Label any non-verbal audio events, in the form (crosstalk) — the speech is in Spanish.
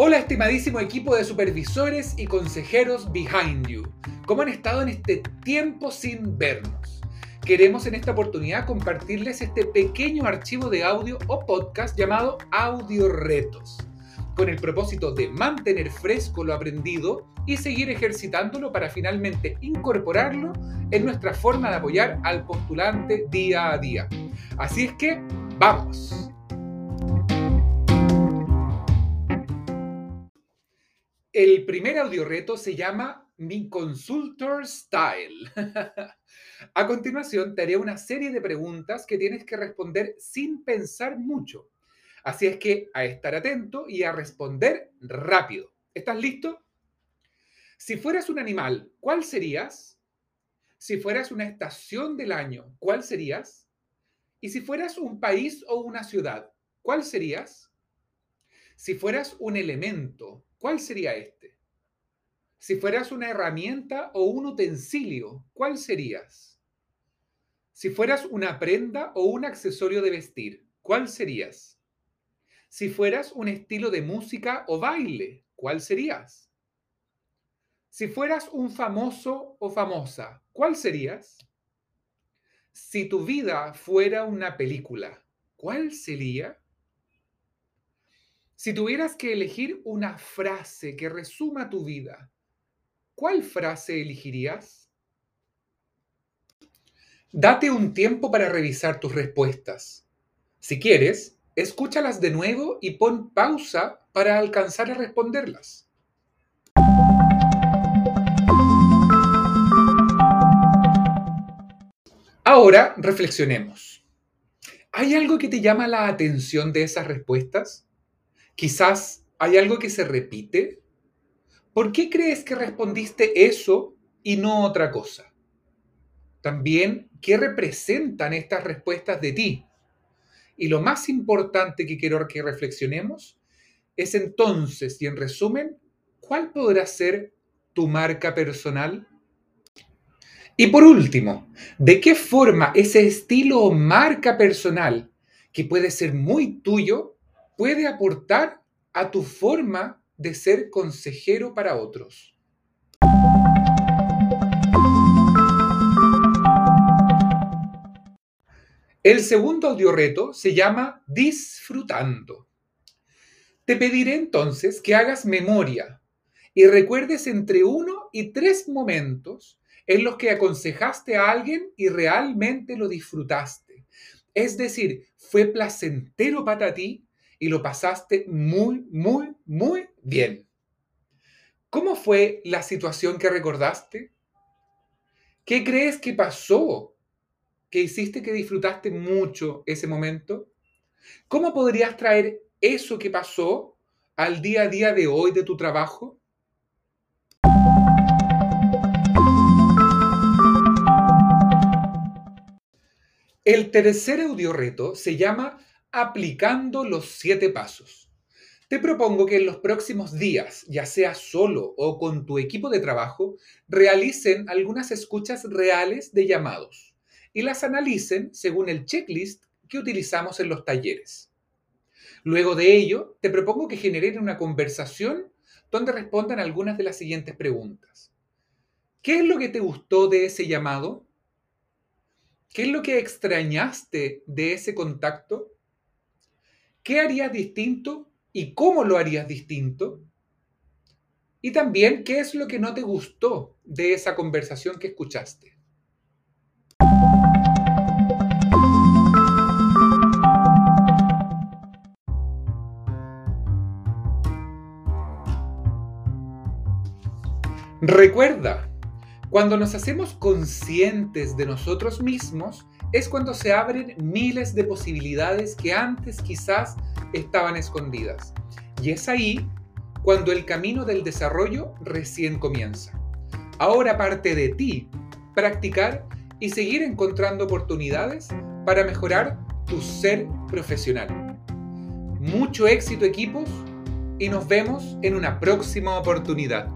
Hola estimadísimo equipo de supervisores y consejeros Behind You. ¿Cómo han estado en este tiempo sin vernos? Queremos en esta oportunidad compartirles este pequeño archivo de audio o podcast llamado Audio Retos, con el propósito de mantener fresco lo aprendido y seguir ejercitándolo para finalmente incorporarlo en nuestra forma de apoyar al postulante día a día. Así es que, ¡vamos! El primer audio reto se llama Mi Consultor Style. (laughs) A continuación te haré una serie de preguntas que tienes que responder sin pensar mucho. Así es que a estar atento y a responder rápido. ¿Estás listo? Si fueras un animal, ¿cuál serías? Si fueras una estación del año, ¿cuál serías? Y si fueras un país o una ciudad, ¿cuál serías? Si fueras un elemento, ¿cuál sería este? Si fueras una herramienta o un utensilio, ¿cuál serías? Si fueras una prenda o un accesorio de vestir, ¿cuál serías? Si fueras un estilo de música o baile, ¿cuál serías? Si fueras un famoso o famosa, ¿cuál serías? Si tu vida fuera una película, ¿cuál sería? Si tuvieras que elegir una frase que resuma tu vida, ¿cuál frase elegirías? Date un tiempo para revisar tus respuestas. Si quieres, escúchalas de nuevo y pon pausa para alcanzar a responderlas. Ahora reflexionemos. ¿Hay algo que te llama la atención de esas respuestas? Quizás hay algo que se repite. ¿Por qué crees que respondiste eso y no otra cosa? También, ¿qué representan estas respuestas de ti? Y lo más importante que quiero que reflexionemos es entonces, y en resumen, ¿cuál podrá ser tu marca personal? Y por último, ¿de qué forma ese estilo o marca personal, que puede ser muy tuyo, puede aportar a tu forma de ser consejero para otros. El segundo audio reto se llama Disfrutando. Te pediré entonces que hagas memoria y recuerdes entre uno y tres momentos en los que aconsejaste a alguien y realmente lo disfrutaste. Es decir, fue placentero para ti y lo pasaste muy, muy, muy bien. ¿Cómo fue la situación que recordaste? ¿Qué crees que pasó? ¿Que hiciste que disfrutaste mucho ese momento? ¿Cómo podrías traer eso que pasó al día a día de hoy de tu trabajo? El tercer audio reto se llama aplicando los siete pasos. Te propongo que en los próximos días, ya sea solo o con tu equipo de trabajo, realicen algunas escuchas reales de llamados y las analicen según el checklist que utilizamos en los talleres. Luego de ello, te propongo que generen una conversación donde respondan algunas de las siguientes preguntas. ¿Qué es lo que te gustó de ese llamado? ¿Qué es lo que extrañaste de ese contacto? ¿Qué harías distinto y cómo lo harías distinto? Y también, ¿qué es lo que no te gustó de esa conversación que escuchaste? Recuerda, cuando nos hacemos conscientes de nosotros mismos, es cuando se abren miles de posibilidades que antes quizás estaban escondidas. Y es ahí cuando el camino del desarrollo recién comienza. Ahora parte de ti practicar y seguir encontrando oportunidades para mejorar tu ser profesional. Mucho éxito equipos y nos vemos en una próxima oportunidad.